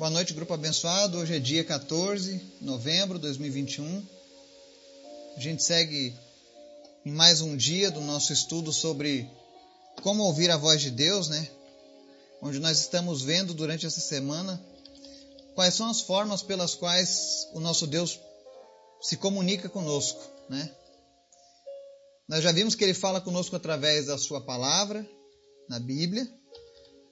Boa noite, grupo abençoado. Hoje é dia 14 de novembro de 2021. A gente segue em mais um dia do nosso estudo sobre como ouvir a voz de Deus, né? Onde nós estamos vendo durante essa semana quais são as formas pelas quais o nosso Deus se comunica conosco, né? Nós já vimos que ele fala conosco através da sua palavra, na Bíblia.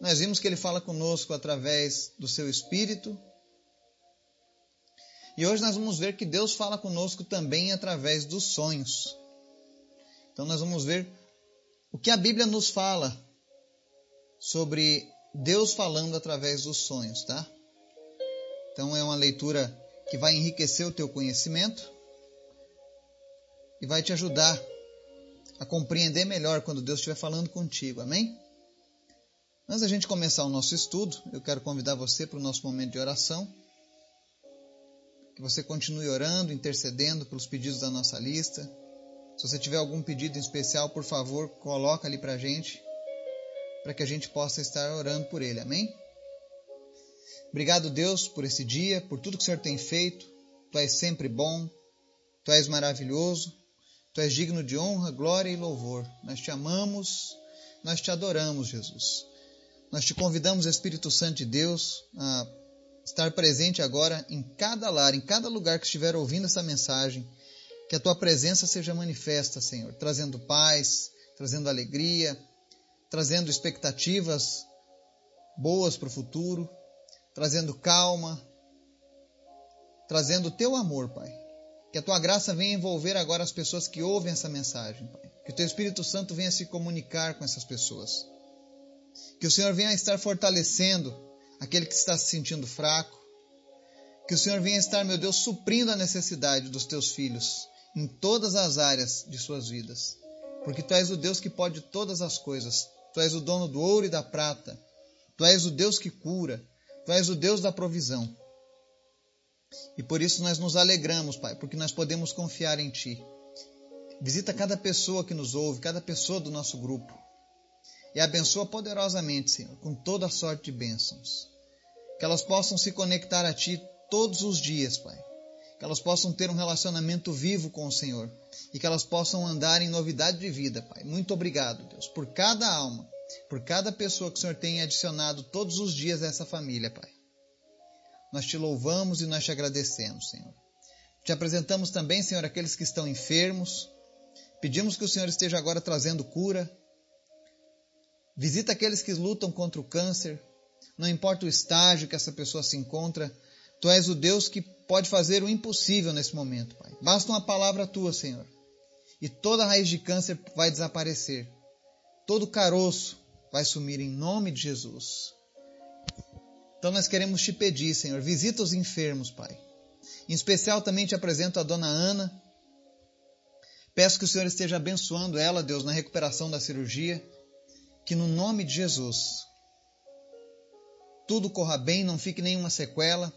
Nós vimos que ele fala conosco através do seu espírito. E hoje nós vamos ver que Deus fala conosco também através dos sonhos. Então nós vamos ver o que a Bíblia nos fala sobre Deus falando através dos sonhos, tá? Então é uma leitura que vai enriquecer o teu conhecimento e vai te ajudar a compreender melhor quando Deus estiver falando contigo. Amém? Antes da gente começar o nosso estudo, eu quero convidar você para o nosso momento de oração. Que você continue orando, intercedendo pelos pedidos da nossa lista. Se você tiver algum pedido em especial, por favor, coloca ali para a gente, para que a gente possa estar orando por ele. Amém? Obrigado, Deus, por esse dia, por tudo que o Senhor tem feito. Tu és sempre bom, tu és maravilhoso, tu és digno de honra, glória e louvor. Nós te amamos, nós te adoramos, Jesus. Nós te convidamos, Espírito Santo de Deus, a estar presente agora em cada lar, em cada lugar que estiver ouvindo essa mensagem. Que a tua presença seja manifesta, Senhor, trazendo paz, trazendo alegria, trazendo expectativas boas para o futuro, trazendo calma, trazendo o teu amor, Pai. Que a tua graça venha envolver agora as pessoas que ouvem essa mensagem, Pai. Que o teu Espírito Santo venha se comunicar com essas pessoas. Que o Senhor venha estar fortalecendo aquele que está se sentindo fraco. Que o Senhor venha estar, meu Deus, suprindo a necessidade dos teus filhos em todas as áreas de suas vidas. Porque tu és o Deus que pode todas as coisas. Tu és o dono do ouro e da prata. Tu és o Deus que cura. Tu és o Deus da provisão. E por isso nós nos alegramos, Pai, porque nós podemos confiar em Ti. Visita cada pessoa que nos ouve, cada pessoa do nosso grupo e abençoa poderosamente, Senhor, com toda a sorte de bênçãos. Que elas possam se conectar a Ti todos os dias, Pai. Que elas possam ter um relacionamento vivo com o Senhor e que elas possam andar em novidade de vida, Pai. Muito obrigado, Deus, por cada alma, por cada pessoa que o Senhor tem adicionado todos os dias a essa família, Pai. Nós te louvamos e nós te agradecemos, Senhor. Te apresentamos também, Senhor, aqueles que estão enfermos. Pedimos que o Senhor esteja agora trazendo cura, Visita aqueles que lutam contra o câncer, não importa o estágio que essa pessoa se encontra, tu és o Deus que pode fazer o impossível nesse momento, Pai. Basta uma palavra tua, Senhor, e toda raiz de câncer vai desaparecer, todo caroço vai sumir em nome de Jesus. Então nós queremos te pedir, Senhor, visita os enfermos, Pai. Em especial também te apresento a dona Ana. Peço que o Senhor esteja abençoando ela, Deus, na recuperação da cirurgia que no nome de Jesus tudo corra bem, não fique nenhuma sequela,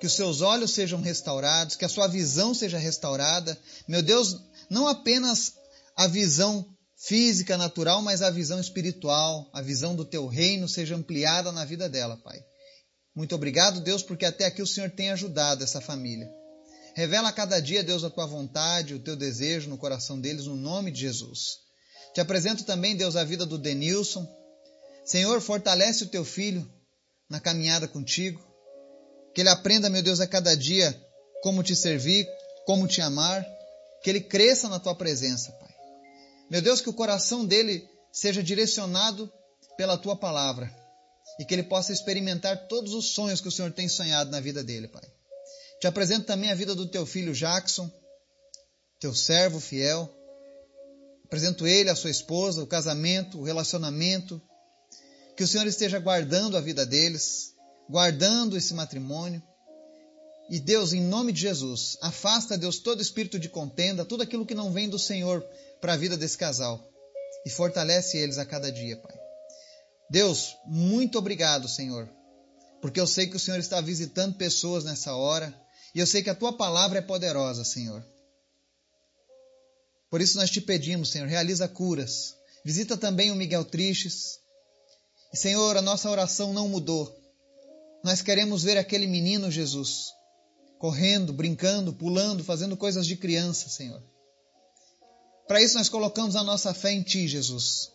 que os seus olhos sejam restaurados, que a sua visão seja restaurada. Meu Deus, não apenas a visão física, natural, mas a visão espiritual, a visão do teu reino seja ampliada na vida dela, Pai. Muito obrigado, Deus, porque até aqui o Senhor tem ajudado essa família. Revela a cada dia, Deus, a tua vontade, o teu desejo no coração deles, no nome de Jesus. Te apresento também, Deus, a vida do Denilson. Senhor, fortalece o teu filho na caminhada contigo. Que ele aprenda, meu Deus, a cada dia como te servir, como te amar. Que ele cresça na tua presença, Pai. Meu Deus, que o coração dele seja direcionado pela tua palavra e que ele possa experimentar todos os sonhos que o Senhor tem sonhado na vida dele, Pai. Te apresento também a vida do teu filho Jackson, teu servo fiel. Apresento ele, a sua esposa, o casamento, o relacionamento. Que o Senhor esteja guardando a vida deles, guardando esse matrimônio. E Deus, em nome de Jesus, afasta, Deus, todo espírito de contenda, tudo aquilo que não vem do Senhor para a vida desse casal. E fortalece eles a cada dia, Pai. Deus, muito obrigado, Senhor, porque eu sei que o Senhor está visitando pessoas nessa hora e eu sei que a tua palavra é poderosa, Senhor. Por isso nós te pedimos, Senhor, realiza curas. Visita também o Miguel Tristes. E, Senhor, a nossa oração não mudou. Nós queremos ver aquele menino Jesus correndo, brincando, pulando, fazendo coisas de criança, Senhor. Para isso nós colocamos a nossa fé em Ti, Jesus.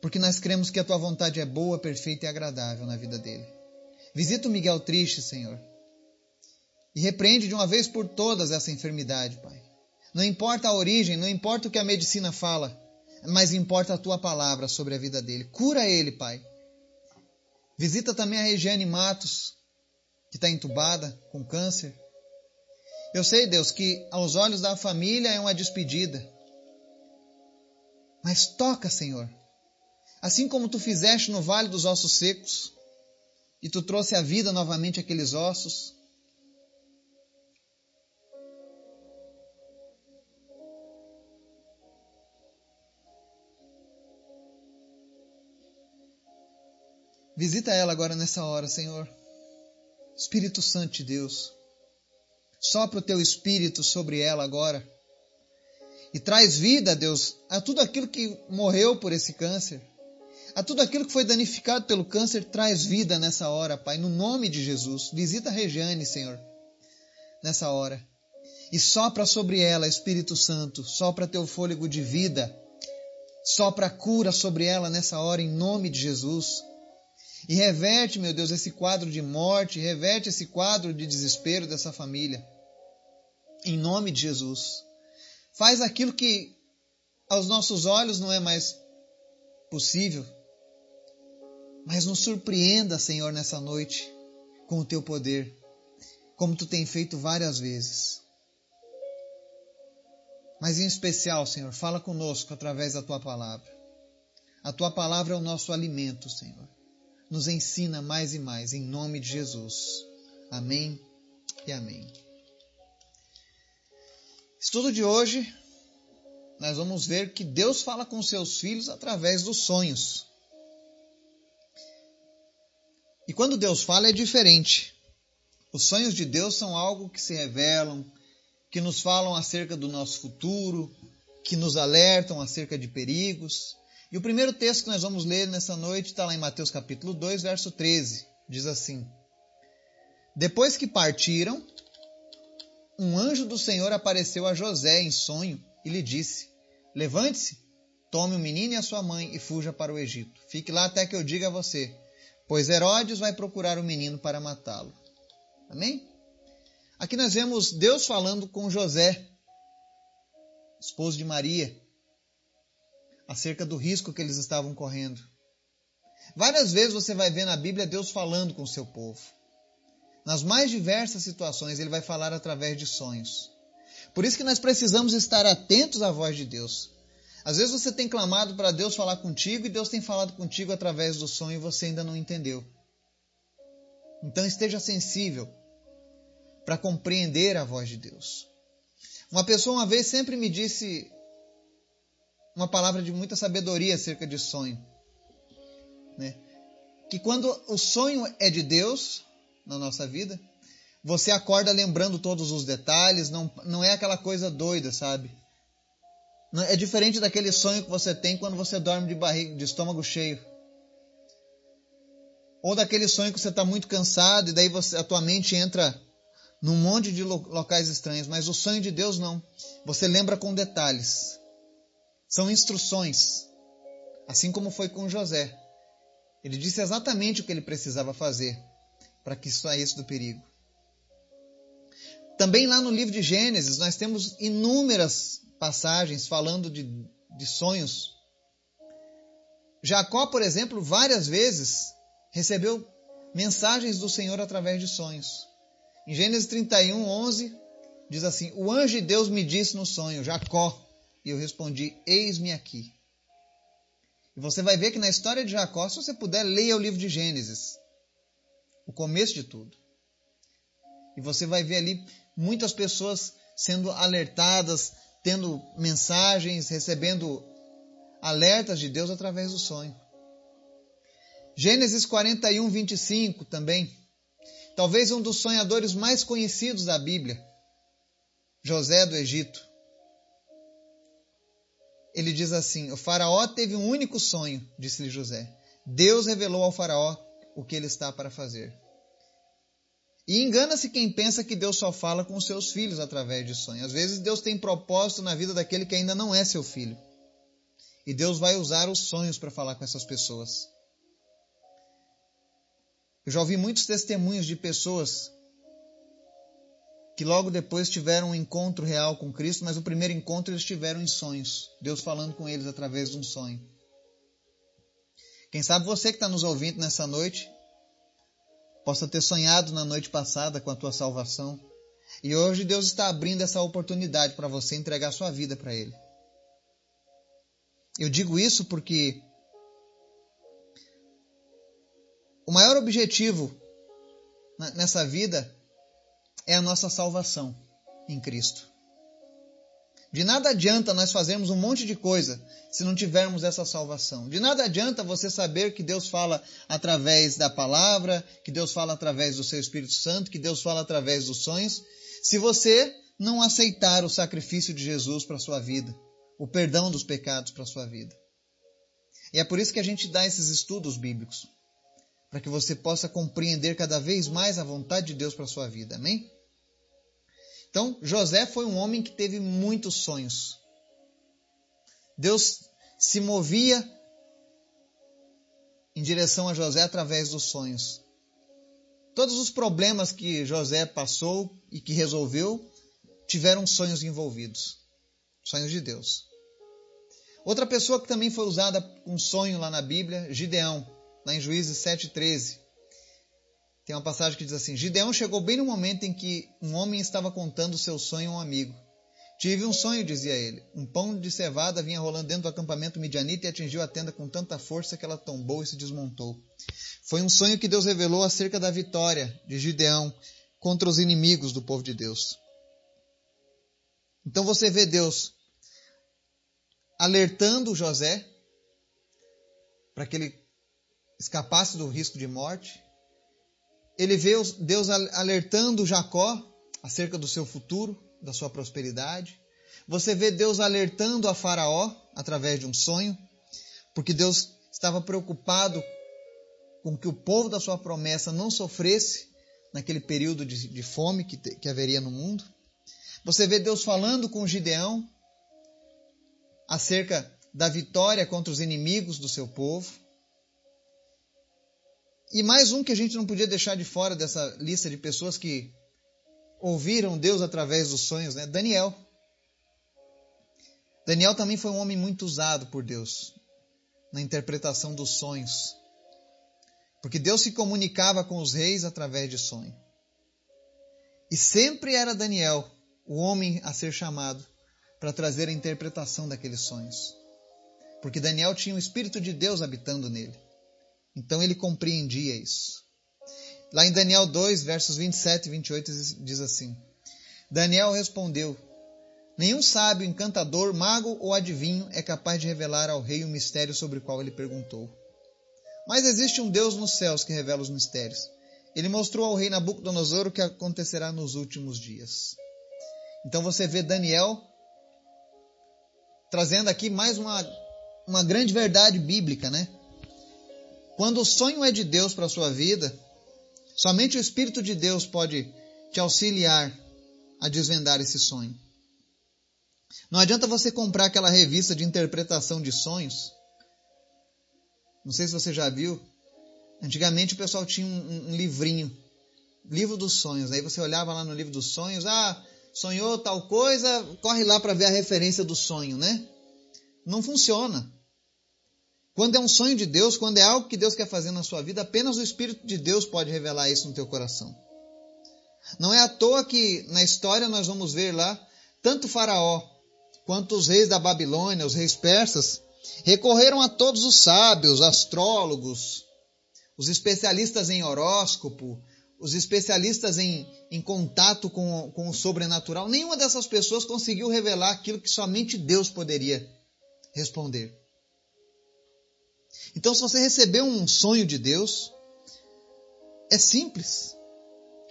Porque nós cremos que a Tua vontade é boa, perfeita e agradável na vida dele. Visita o Miguel triste, Senhor. E repreende de uma vez por todas essa enfermidade, Pai. Não importa a origem, não importa o que a medicina fala, mas importa a tua palavra sobre a vida dele. Cura ele, Pai. Visita também a Regiane Matos, que está entubada com câncer. Eu sei, Deus, que aos olhos da família é uma despedida. Mas toca, Senhor. Assim como tu fizeste no vale dos ossos secos, e tu trouxe à vida novamente aqueles ossos, Visita ela agora nessa hora, Senhor. Espírito Santo de Deus, sopra o teu espírito sobre ela agora e traz vida, Deus, a tudo aquilo que morreu por esse câncer, a tudo aquilo que foi danificado pelo câncer, traz vida nessa hora, Pai, no nome de Jesus. Visita a Regiane, Senhor, nessa hora. E sopra sobre ela, Espírito Santo, sopra teu fôlego de vida, sopra cura sobre ela nessa hora, em nome de Jesus. E reverte, meu Deus, esse quadro de morte, reverte esse quadro de desespero dessa família. Em nome de Jesus. Faz aquilo que aos nossos olhos não é mais possível. Mas nos surpreenda, Senhor, nessa noite com o teu poder, como tu tem feito várias vezes. Mas em especial, Senhor, fala conosco através da tua palavra. A tua palavra é o nosso alimento, Senhor nos ensina mais e mais, em nome de Jesus. Amém e amém. Estudo de hoje, nós vamos ver que Deus fala com seus filhos através dos sonhos. E quando Deus fala é diferente. Os sonhos de Deus são algo que se revelam, que nos falam acerca do nosso futuro, que nos alertam acerca de perigos. E o primeiro texto que nós vamos ler nessa noite está lá em Mateus capítulo 2, verso 13. Diz assim: Depois que partiram, um anjo do Senhor apareceu a José em sonho e lhe disse: Levante-se, tome o menino e a sua mãe e fuja para o Egito. Fique lá até que eu diga a você, pois Herodes vai procurar o menino para matá-lo. Amém? Aqui nós vemos Deus falando com José, esposo de Maria acerca do risco que eles estavam correndo. Várias vezes você vai ver na Bíblia Deus falando com o seu povo. Nas mais diversas situações, ele vai falar através de sonhos. Por isso que nós precisamos estar atentos à voz de Deus. Às vezes você tem clamado para Deus falar contigo e Deus tem falado contigo através do sonho e você ainda não entendeu. Então esteja sensível para compreender a voz de Deus. Uma pessoa uma vez sempre me disse uma palavra de muita sabedoria acerca de sonho. Né? Que quando o sonho é de Deus na nossa vida, você acorda lembrando todos os detalhes, não, não é aquela coisa doida, sabe? É diferente daquele sonho que você tem quando você dorme de barriga, de estômago cheio. Ou daquele sonho que você está muito cansado e daí você, a tua mente entra num monte de locais estranhos. Mas o sonho de Deus não. Você lembra com detalhes. São instruções, assim como foi com José. Ele disse exatamente o que ele precisava fazer para que saísse do perigo. Também lá no livro de Gênesis, nós temos inúmeras passagens falando de, de sonhos. Jacó, por exemplo, várias vezes recebeu mensagens do Senhor através de sonhos. Em Gênesis 31, 11, diz assim: O anjo de Deus me disse no sonho, Jacó. E eu respondi: Eis-me aqui. E você vai ver que na história de Jacó, se você puder, leia o livro de Gênesis, o começo de tudo. E você vai ver ali muitas pessoas sendo alertadas, tendo mensagens, recebendo alertas de Deus através do sonho. Gênesis 41, 25 também. Talvez um dos sonhadores mais conhecidos da Bíblia, José do Egito ele diz assim: O Faraó teve um único sonho, disse-lhe José. Deus revelou ao Faraó o que ele está para fazer. E engana-se quem pensa que Deus só fala com seus filhos através de sonhos. Às vezes Deus tem propósito na vida daquele que ainda não é seu filho. E Deus vai usar os sonhos para falar com essas pessoas. Eu já ouvi muitos testemunhos de pessoas que logo depois tiveram um encontro real com Cristo, mas o primeiro encontro eles tiveram em sonhos, Deus falando com eles através de um sonho. Quem sabe você que está nos ouvindo nessa noite possa ter sonhado na noite passada com a tua salvação e hoje Deus está abrindo essa oportunidade para você entregar sua vida para Ele. Eu digo isso porque o maior objetivo nessa vida é a nossa salvação em Cristo. De nada adianta nós fazermos um monte de coisa se não tivermos essa salvação. De nada adianta você saber que Deus fala através da palavra, que Deus fala através do seu Espírito Santo, que Deus fala através dos sonhos, se você não aceitar o sacrifício de Jesus para a sua vida, o perdão dos pecados para a sua vida. E é por isso que a gente dá esses estudos bíblicos para que você possa compreender cada vez mais a vontade de Deus para a sua vida. Amém? Então, José foi um homem que teve muitos sonhos. Deus se movia em direção a José através dos sonhos. Todos os problemas que José passou e que resolveu tiveram sonhos envolvidos sonhos de Deus. Outra pessoa que também foi usada um sonho lá na Bíblia, Gideão lá em Juízes 7,13. Tem uma passagem que diz assim: Gideão chegou bem no momento em que um homem estava contando seu sonho a um amigo. Tive um sonho, dizia ele. Um pão de cevada vinha rolando dentro do acampamento midianita e atingiu a tenda com tanta força que ela tombou e se desmontou. Foi um sonho que Deus revelou acerca da vitória de Gideão contra os inimigos do povo de Deus. Então você vê Deus alertando José para que ele escapasse do risco de morte. Ele vê Deus alertando Jacó acerca do seu futuro, da sua prosperidade. Você vê Deus alertando a Faraó através de um sonho, porque Deus estava preocupado com que o povo da sua promessa não sofresse naquele período de, de fome que, que haveria no mundo. Você vê Deus falando com Gideão acerca da vitória contra os inimigos do seu povo. E mais um que a gente não podia deixar de fora dessa lista de pessoas que ouviram Deus através dos sonhos, né? Daniel. Daniel também foi um homem muito usado por Deus na interpretação dos sonhos. Porque Deus se comunicava com os reis através de sonho. E sempre era Daniel o homem a ser chamado para trazer a interpretação daqueles sonhos. Porque Daniel tinha o Espírito de Deus habitando nele. Então ele compreendia isso. Lá em Daniel 2, versos 27 e 28 diz assim: Daniel respondeu: Nenhum sábio, encantador, mago ou adivinho é capaz de revelar ao rei o mistério sobre o qual ele perguntou. Mas existe um Deus nos céus que revela os mistérios. Ele mostrou ao rei Nabucodonosor o que acontecerá nos últimos dias. Então você vê Daniel trazendo aqui mais uma, uma grande verdade bíblica, né? Quando o sonho é de Deus para a sua vida, somente o Espírito de Deus pode te auxiliar a desvendar esse sonho. Não adianta você comprar aquela revista de interpretação de sonhos. Não sei se você já viu. Antigamente o pessoal tinha um, um livrinho, livro dos sonhos. Aí você olhava lá no livro dos sonhos, ah, sonhou tal coisa, corre lá para ver a referência do sonho, né? Não funciona. Quando é um sonho de Deus, quando é algo que Deus quer fazer na sua vida, apenas o Espírito de Deus pode revelar isso no teu coração. Não é à toa que na história nós vamos ver lá, tanto Faraó quanto os reis da Babilônia, os reis persas, recorreram a todos os sábios, astrólogos, os especialistas em horóscopo, os especialistas em, em contato com, com o sobrenatural. Nenhuma dessas pessoas conseguiu revelar aquilo que somente Deus poderia responder. Então, se você recebeu um sonho de Deus, é simples.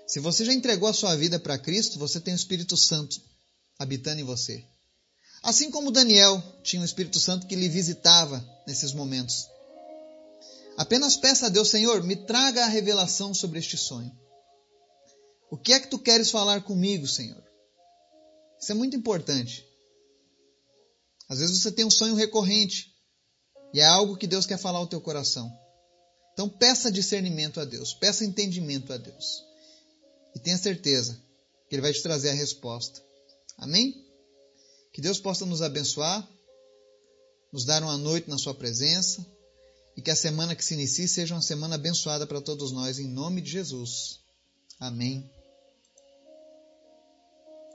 Se você já entregou a sua vida para Cristo, você tem o Espírito Santo habitando em você. Assim como Daniel tinha o Espírito Santo que lhe visitava nesses momentos. Apenas peça a Deus, Senhor, me traga a revelação sobre este sonho. O que é que tu queres falar comigo, Senhor? Isso é muito importante. Às vezes você tem um sonho recorrente e é algo que Deus quer falar ao teu coração. Então peça discernimento a Deus, peça entendimento a Deus. E tenha certeza que Ele vai te trazer a resposta. Amém? Que Deus possa nos abençoar, nos dar uma noite na Sua presença e que a semana que se inicie seja uma semana abençoada para todos nós, em nome de Jesus. Amém.